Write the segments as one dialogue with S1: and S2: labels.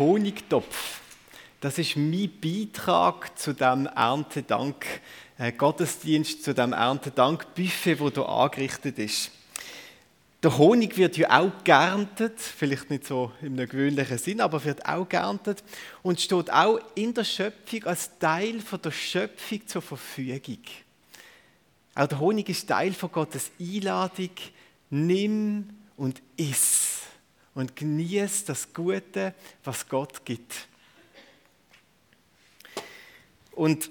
S1: Honigtopf. Das ist mein Beitrag zu dem Erntedank äh, Gottesdienst, zu dem Erntedank Buffet, wo da angerichtet ist. Der Honig wird ja auch geerntet, vielleicht nicht so im gewöhnlichen Sinn, aber wird auch geerntet und steht auch in der Schöpfung als Teil von der Schöpfung zur Verfügung. Auch der Honig ist Teil von Gottes Einladung. Nimm und iss und genieß das Gute, was Gott gibt. Und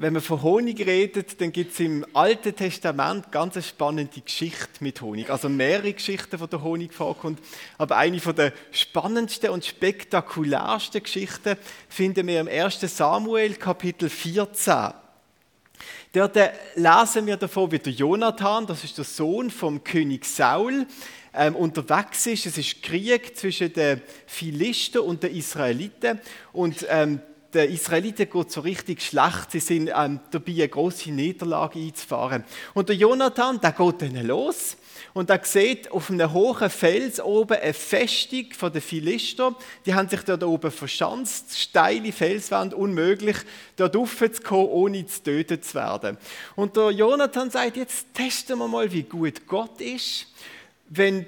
S1: wenn man von Honig redet, dann gibt es im Alten Testament ganz eine spannende Geschichte mit Honig. Also mehrere Geschichten, wo der Honig vorkommt. Aber eine von der spannendsten und spektakulärsten Geschichten finden wir im 1. Samuel, Kapitel 14. Dort lesen wir davon, wie der Jonathan, das ist der Sohn vom König Saul, ähm, unterwegs ist. Es ist Krieg zwischen den Philisten und den Israeliten. Und ähm, den Israeliten geht so richtig schlecht. Sie sind ähm, dabei, eine große Niederlage einzufahren. Und der Jonathan, der geht dann los und er sieht auf einem hohen Fels oben eine Festung den Philister. Die haben sich dort oben verschanzt, steile Felswand, unmöglich, dort raufzukommen, ohne zu töten zu werden. Und der Jonathan sagt, jetzt testen wir mal, wie gut Gott ist wenn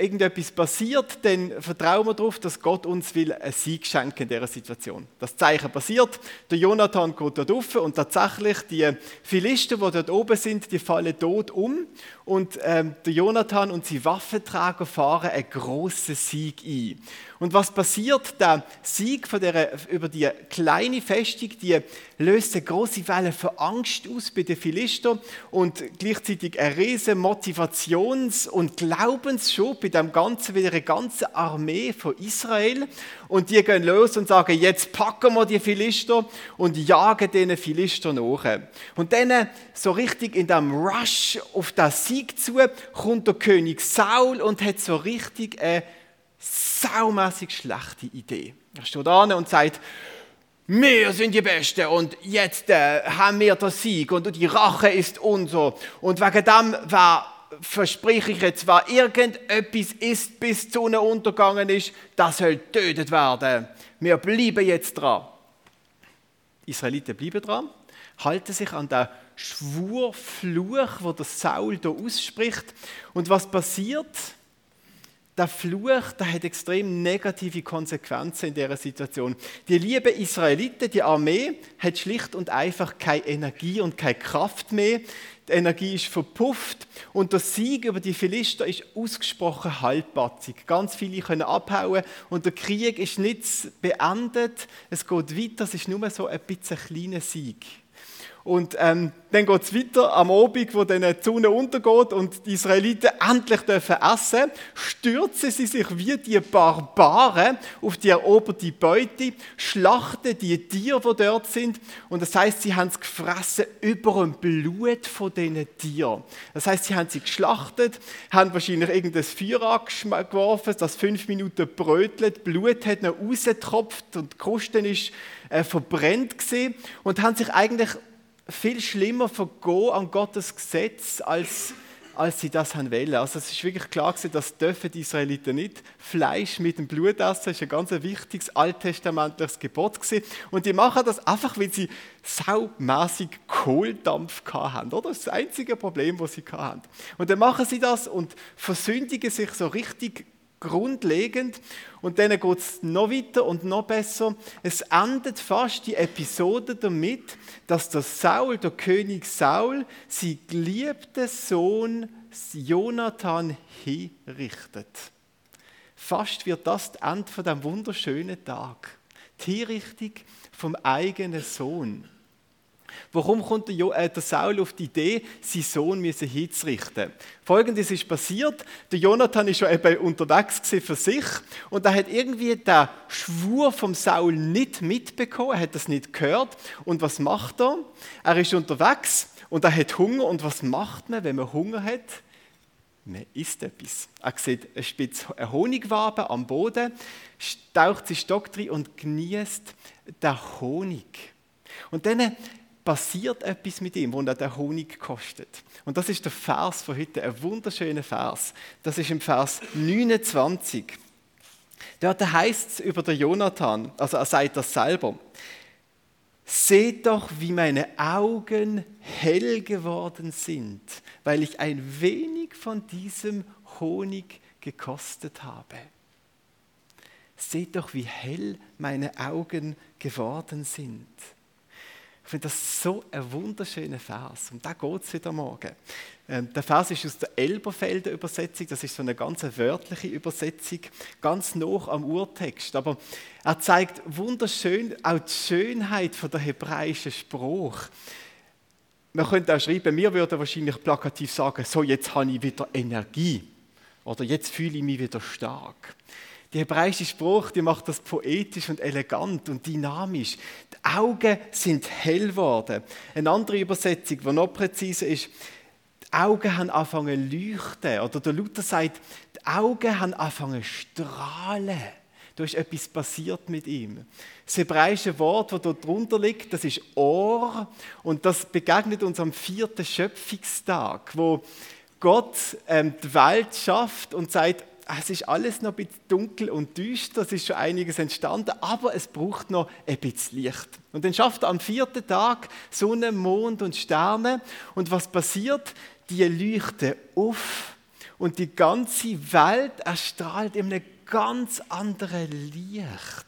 S1: irgendetwas passiert, dann vertrauen wir darauf, dass Gott uns will einen Sieg schenken in dieser Situation. Das Zeichen passiert, der Jonathan geht dort rauf und tatsächlich die Philister, die dort oben sind, die fallen tot um und ähm, der Jonathan und seine Waffenträger fahren einen grossen Sieg ein. Und was passiert? Der Sieg von der, über die kleine Festung, die löst eine große Welle von Angst aus bei den Philistern und gleichzeitig eine riesige Motivations- und Glaubensschub bei dem ganzen, wieder eine ganze Armee von Israel. Und die gehen los und sagen, jetzt packen wir die Philister und jagen diesen Philister nach. Und dann so richtig in dem Rush auf das Sieg zu, kommt der König Saul und hat so richtig eine saumässig schlechte Idee. Er steht da und sagt, wir sind die Besten und jetzt äh, haben wir den Sieg und die Rache ist unser. Und wegen dem war, verspreche ich jetzt, wer irgendetwas ist, bis die Sonne untergegangen ist, das soll getötet werden. Wir bleiben jetzt dran. Die Israeliten bleiben dran, halten sich an den Schwurfluch, wo der Saul da ausspricht. Und was passiert? Der Fluch, der hat extrem negative Konsequenzen in dieser Situation. Die liebe Israeliten, die Armee, hat schlicht und einfach keine Energie und keine Kraft mehr. Die Energie ist verpufft und der Sieg über die Philister ist ausgesprochen halbpatzig. Ganz viele können abhauen und der Krieg ist nicht beendet. Es geht weiter, es ist nur so ein bisschen ein kleiner Sieg. Und ähm, dann geht es weiter am Abend, wo dann die Sonne untergeht und die Israeliten endlich dürfen essen, stürzen sie sich wie die Barbaren auf die eroberte Beute, schlachten die Tiere, die dort sind. Und das heißt, sie haben es gefressen über dem Blut von diesen Tieren. Das heißt, sie haben sie geschlachtet, haben wahrscheinlich irgendein Feuer angeworfen, das fünf Minuten brötelt, Blut hat noch rausgetropft und die Kruste ist äh, verbrennt gesehen und haben sich eigentlich viel schlimmer vergehen an Gottes Gesetz, als, als sie das haben wollen. Also es ist wirklich klar gewesen, das dürfen die Israeliten nicht. Fleisch mit dem Blut essen ist ein ganz wichtiges alttestamentliches Gebot gewesen. Und die machen das einfach, weil sie saumässig Kohldampf hatten, oder? Das ist das einzige Problem, das sie hatten. Und dann machen sie das und versündigen sich so richtig grundlegend. Und dann geht es noch weiter und noch besser. Es endet fast die Episode damit, dass der Saul, der König Saul, sein geliebten Sohn Jonathan hinrichtet. Fast wird das das Ende von dem wunderschönen Tag. Die Hinrichtung vom eigenen Sohn. Warum kommt der, jo äh, der Saul auf die Idee, seinen Sohn hinzurichten? Folgendes ist passiert: Der Jonathan ist schon eben unterwegs für sich und er hat irgendwie den Schwur vom Saul nicht mitbekommen, er hat das nicht gehört. Und was macht er? Er ist unterwegs und er hat Hunger. Und was macht man, wenn man Hunger hat? Man isst etwas. Er sieht eine Spitze Honigwabe am Boden, taucht sich Stock drin und genießt den Honig. Und dann passiert etwas mit ihm, wo er den Honig kostet. Und das ist der Vers von heute, ein wunderschöner Vers. Das ist im Vers 29. Dort heißt es über den Jonathan, also er sagt das selber. Seht doch, wie meine Augen hell geworden sind, weil ich ein wenig von diesem Honig gekostet habe. Seht doch, wie hell meine Augen geworden sind. Ich finde das so ein wunderschöner Vers. Und da geht es wieder morgen. Ähm, der Vers ist aus der Elberfelder Übersetzung. Das ist so eine ganz wörtliche Übersetzung, ganz noch am Urtext. Aber er zeigt wunderschön auch die Schönheit von der hebräischen Spruch. Man könnte auch schreiben, wir würden wahrscheinlich plakativ sagen, so jetzt habe ich wieder Energie. Oder jetzt fühle ich mich wieder stark. Die hebräische Spruch, die macht das poetisch und elegant und dynamisch. Die Augen sind hell geworden. Eine andere Übersetzung, die noch präziser ist, die Augen haben angefangen zu leuchten. Oder der Luther sagt, die Augen haben angefangen zu strahlen. Da ist etwas passiert mit ihm. Das hebräische Wort, das dort drunter liegt, das ist Ohr. Und das begegnet uns am vierten Schöpfungstag, wo Gott ähm, die Welt schafft und sagt, es ist alles noch ein bisschen dunkel und düster, es ist schon einiges entstanden, aber es braucht noch ein bisschen Licht. Und dann schafft er am vierten Tag Sonne, Mond und Sterne. Und was passiert? Die leuchten auf und die ganze Welt erstrahlt in einem ganz anderen Licht.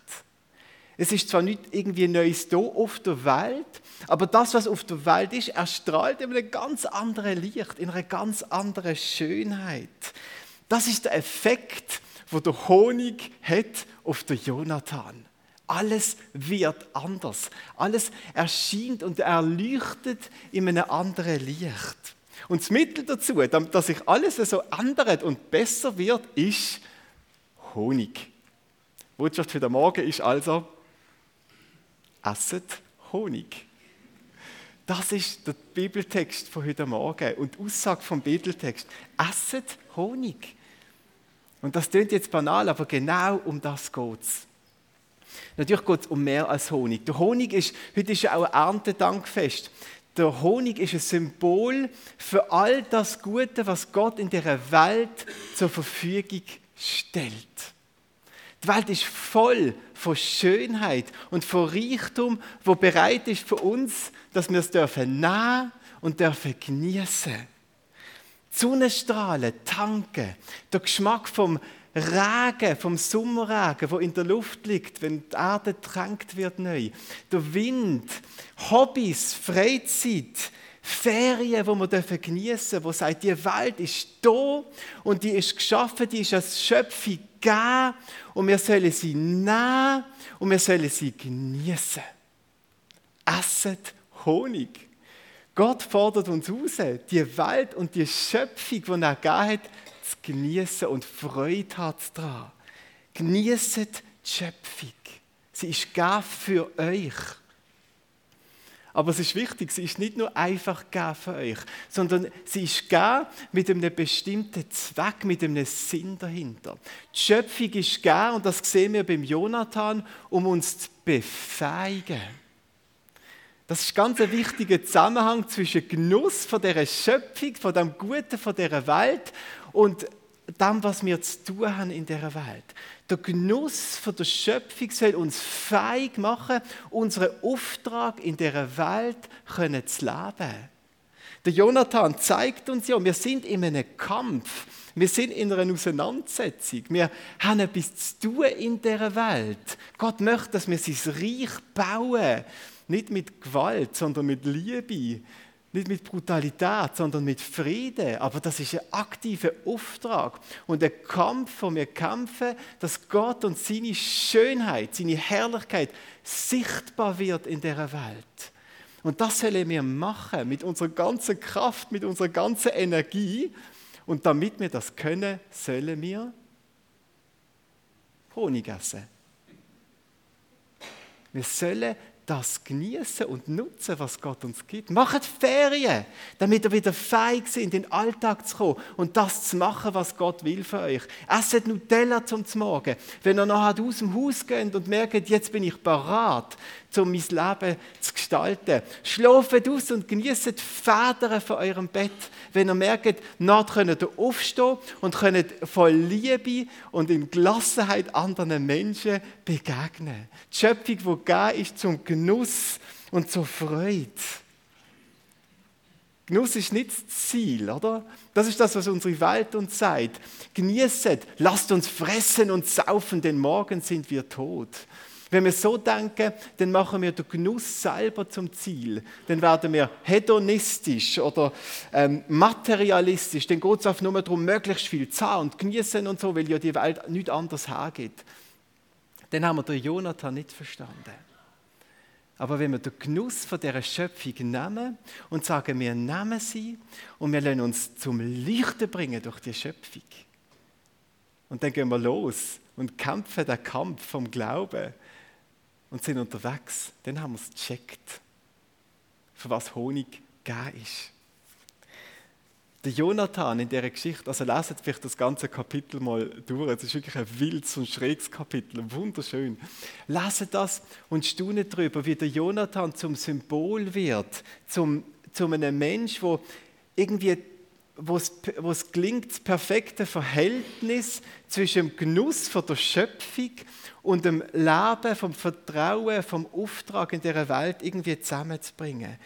S1: Es ist zwar nicht irgendwie Neues da auf der Welt, aber das, was auf der Welt ist, erstrahlt in einem ganz anderen Licht, in einer ganz anderen Schönheit. Das ist der Effekt, wo der Honig hat auf den Jonathan. Alles wird anders. Alles erscheint und erleuchtet in einem anderen Licht. Und das Mittel dazu, dass sich alles so ändert und besser wird, ist Honig. Die Botschaft für den Morgen ist also, esset Honig. Das ist der Bibeltext von heute Morgen und die Aussage vom Bibeltext. Esset Honig. Und das klingt jetzt banal, aber genau um das geht es. Natürlich geht es um mehr als Honig. Der Honig ist, heute ist ja auch ein Erntedankfest. Der Honig ist ein Symbol für all das Gute, was Gott in der Welt zur Verfügung stellt. Die Welt ist voll von Schönheit und von Reichtum, wo bereit ist für uns, dass wir es dürfen nehmen und dürfen genießen. Sonnenstrahlen tanken, der Geschmack vom Regen, vom Sommerregen, wo in der Luft liegt, wenn die Erde tränkt wird neu. Der Wind, Hobbys, Freizeit, Ferien, wo wir dürfen, wo sagt, die Welt ist da und die ist geschaffen, die ist als Schöpfung gegeben und wir sollen sie nehmen und wir sollen sie genießen. Esset Honig. Gott fordert uns raus, die Welt und die Schöpfung, die er gegeben hat, zu genießen und Freude hat daran. Genießt die Schöpfung. Sie ist gegeben für euch. Aber es ist wichtig, sie ist nicht nur einfach gegeben für euch, sondern sie ist gegeben mit einem bestimmten Zweck, mit einem Sinn dahinter. Die Schöpfung ist gegeben, und das sehen wir beim Jonathan, um uns zu befähigen das ist ganz ein wichtiger Zusammenhang zwischen Genuss von der Schöpfung, von dem Guten von der Welt und dem, was wir zu tun haben in der Welt. Der Genuss von der Schöpfung soll uns feig machen, unseren Auftrag in der Welt zu leben. Der Jonathan zeigt uns ja, wir sind in einem Kampf, wir sind in einer Auseinandersetzung, wir haben etwas zu tun in der Welt. Gott möchte, dass wir sein Reich bauen, nicht mit Gewalt, sondern mit Liebe. Nicht mit Brutalität, sondern mit Frieden. Aber das ist ein aktiver Auftrag und ein Kampf, wo wir kämpfen, dass Gott und seine Schönheit, seine Herrlichkeit sichtbar wird in der Welt. Und das sollen wir machen mit unserer ganzen Kraft, mit unserer ganzen Energie. Und damit wir das können, sollen wir Honig essen. Wir sollen das genießen und nutzen, was Gott uns gibt. Macht Ferien, damit ihr wieder feig sind, in den Alltag zu kommen und das zu machen, was Gott will für euch. Esset Nutella zum Morgen. Wenn ihr nachher aus dem Haus geht und merkt, jetzt bin ich parat, um mein Leben zu gestalten. Schlaft aus und genießt die Federn von eurem Bett, wenn ihr merkt, nach könnt ihr aufstehen und könnt voll Liebe und in Gelassenheit anderen Menschen begegnen. Die Schöpfung, die gegeben ist zum Genuss und zur Freude. Genuss ist nicht das Ziel, oder? Das ist das, was unsere Welt uns sagt. Genießt, lasst uns fressen und saufen, denn morgen sind wir tot. Wenn wir so denken, dann machen wir den Genuss selber zum Ziel. Dann werden wir hedonistisch oder ähm, materialistisch. Dann geht es auf nur darum, möglichst viel zu haben und genießen und so, weil ja die Welt nichts anderes hergeht. Dann haben wir den Jonathan nicht verstanden. Aber wenn wir den Genuss von dieser Schöpfung nehmen und sagen, wir nehmen sie und wir lassen uns zum Leuchten bringen durch die Schöpfung. Und dann gehen wir los und kämpfen den Kampf vom Glauben und sind unterwegs. Dann haben wir es gecheckt, für was Honig gegeben ist der Jonathan in dieser Geschichte, also leset vielleicht das ganze Kapitel mal durch. Es ist wirklich ein wildes und schräges Kapitel, wunderschön. Leset das und staunet darüber, wie der Jonathan zum Symbol wird, zum, zu einem Mensch, wo irgendwie wo es gelingt, das perfekte Verhältnis zwischen dem Genuss von der Schöpfung und dem Leben, vom Vertrauen, vom Auftrag in dieser Welt irgendwie zusammenzubringen.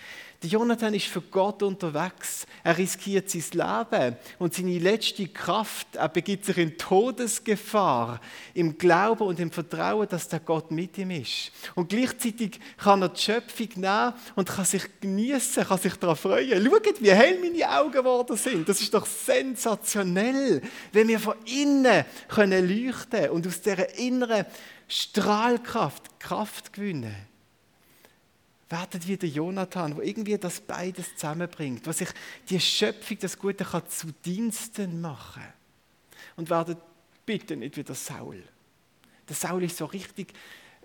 S1: Der Jonathan ist für Gott unterwegs. Er riskiert sein Leben und seine letzte Kraft. Er begibt sich in Todesgefahr, im Glauben und im Vertrauen, dass der Gott mit ihm ist. Und gleichzeitig kann er die Schöpfung nehmen und kann sich genießen, kann sich daran freuen. Schaut, wie hell meine Augen geworden sind. Das ist doch sensationell, wenn wir von innen können leuchten und aus dieser inneren Strahlkraft Kraft gewinnen werdet wie der Jonathan, wo irgendwie das beides zusammenbringt, was sich die Schöpfung, das Gute kann zu Diensten machen. Und werdet bitte nicht wie der Saul. Der Saul ist so richtig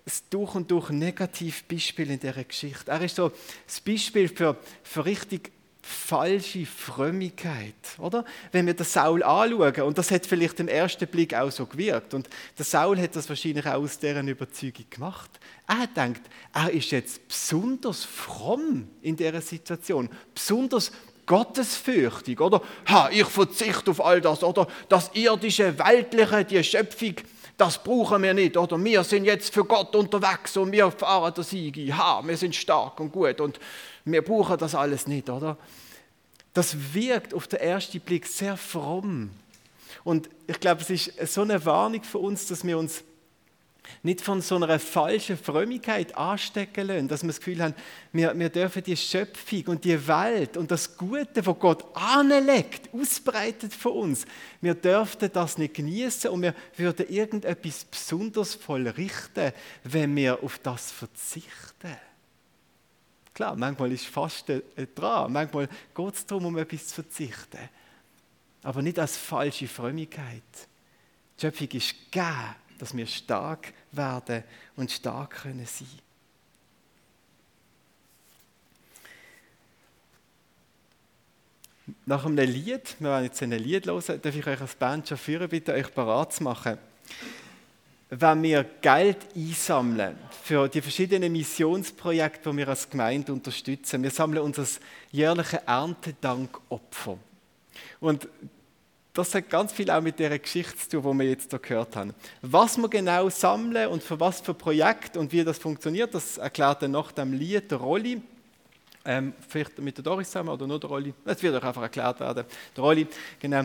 S1: das durch und durch negativ Beispiel in dieser Geschichte. Er ist so das Beispiel für, für richtig falsche Frömmigkeit, oder? Wenn wir den Saul anschauen, und das hat vielleicht im ersten Blick auch so gewirkt, und der Saul hat das wahrscheinlich auch aus deren Überzeugung gemacht. Er denkt, er ist jetzt besonders fromm in dieser Situation, besonders gottesfürchtig, oder? Ha, ich verzichte auf all das, oder? Das irdische, weltliche, die Schöpfung, das brauchen wir nicht, oder? Wir sind jetzt für Gott unterwegs und wir fahren der Sieg. Ha, wir sind stark und gut und wir brauchen das alles nicht, oder? Das wirkt auf den ersten Blick sehr fromm. Und ich glaube, es ist so eine Warnung für uns, dass wir uns nicht von so einer falschen Frömmigkeit anstecken lassen, dass wir das Gefühl haben, wir, wir dürfen die Schöpfung und die Welt und das Gute, was Gott anlegt, ausbreitet von uns, wir dürften das nicht genießen und wir würden irgendetwas besonders voll richten, wenn wir auf das verzichten. Klar, manchmal ist Fasten dran, manchmal geht es darum, um etwas zu verzichten. Aber nicht als falsche Frömmigkeit. Die Schöpfung ist gegeben, dass wir stark werden und stark können sein. Nach einem Lied, wir werden jetzt ein Lied hören, darf ich euch als Band schon führen, bitte euch bereit zu machen wenn wir Geld einsammeln für die verschiedenen Missionsprojekte, die wir als Gemeinde unterstützen. Wir sammeln unser jährliches Erntedankopfer. Und das hat ganz viel auch mit der Geschichte zu tun, die wir jetzt hier gehört haben. Was wir genau sammeln und für was für Projekt und wie das funktioniert, das erklärt dann nach dem Lied der Rolli. Ähm, vielleicht mit der Doris zusammen oder nur der Rolli. Das wird euch einfach erklärt werden. Der Rolli, genau.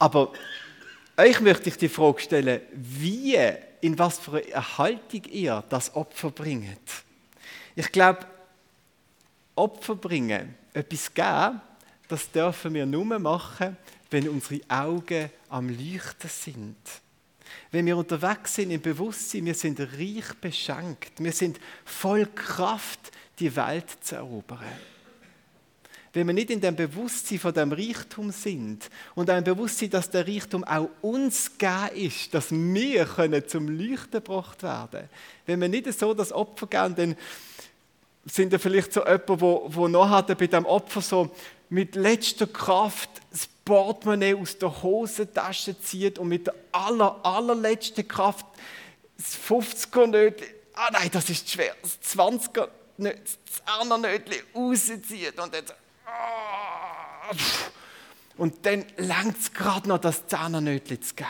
S1: Aber euch möchte ich die Frage stellen, wie in was für eine Haltung ihr das Opfer bringt. Ich glaube, Opfer bringen, etwas geben, das dürfen wir nur machen, wenn unsere Augen am Leuchten sind. Wenn wir unterwegs sind im Bewusstsein, wir sind reich beschenkt, wir sind voll Kraft, die Welt zu erobern wenn wir nicht in dem Bewusstsein von dem Reichtum sind und ein Bewusstsein, dass der Reichtum auch uns gegeben ist, dass wir können zum Leuchten gebracht werden. Wenn wir nicht so das Opfer geben, dann sind wir vielleicht so jemand, wo, wo nachher bei dem Opfer so mit letzter Kraft das Portemonnaie aus der Hosentasche zieht und mit der aller, allerletzten Kraft das 50er ah nein, das ist schwer, das 20er, das Zernernötchen rauszieht und ah, und dann längt es gerade noch, das Zernernötchen zu geben.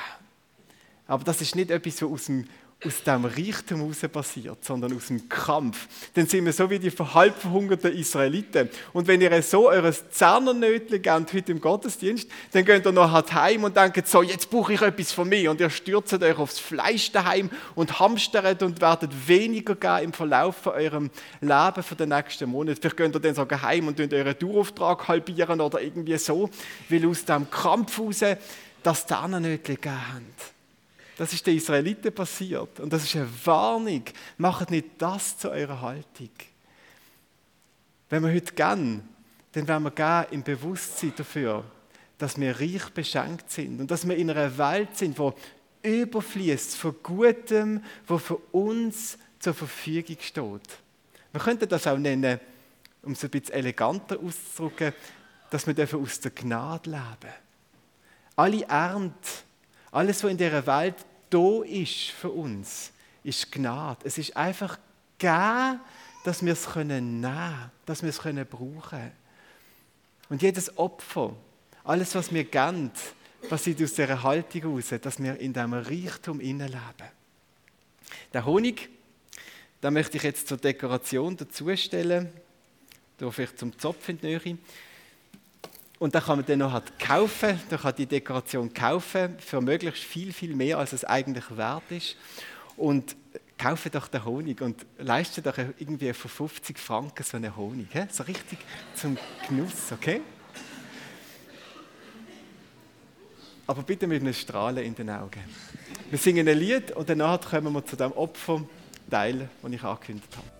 S1: Aber das ist nicht etwas, was aus dem aus dem Reichtum heraus passiert, sondern aus dem Kampf. Dann sind wir so wie die halbverhungerten Israeliten. Und wenn ihr so eures Zernernötchen gebt heute im Gottesdienst, dann geht ihr noch halt heim und denkt, so, jetzt brauche ich etwas von mir. Und ihr stürzt euch aufs Fleisch daheim und hamstert und werdet weniger geben im Verlauf von eurem Leben für den nächsten Monat. Vielleicht könnt ihr dann sogar heim und euren Dauerauftrag halbieren oder irgendwie so, weil aus dem Kampf heraus das Zernernötchen gegeben habt. Das ist den Israeliten passiert. Und das ist eine Warnung. Macht nicht das zu eurer Haltung. Wenn wir heute gehen, dann werden wir gehen im Bewusstsein dafür, dass wir reich beschenkt sind und dass wir in einer Welt sind, wo überfließt von Gutem, wo für uns zur Verfügung steht. Wir könnten das auch nennen, um es ein bisschen eleganter auszudrücken, dass wir aus der Gnade leben. Alle Ernte, alles, was in dieser Welt da ist für uns, ist Gnade. Es ist einfach geben, dass wir es können nehmen, dass wir es können brauchen. Und jedes Opfer, alles, was wir geben, passiert aus dieser Haltung heraus, dass wir in diesem Reichtum leben. Der Honig, da möchte ich jetzt zur Dekoration dazustellen. Da vielleicht zum Zopf in die Nähe. Und da kann man dann noch halt kaufen, da kann die Dekoration kaufen für möglichst viel, viel mehr, als es eigentlich wert ist. Und kaufe doch den Honig und leiste doch irgendwie für 50 Franken so einen Honig. He? So richtig zum Genuss, okay? Aber bitte mit einem Strahlen in den Augen. Wir singen ein Lied und danach kommen wir zu dem Opferteil, den ich angekündigt habe.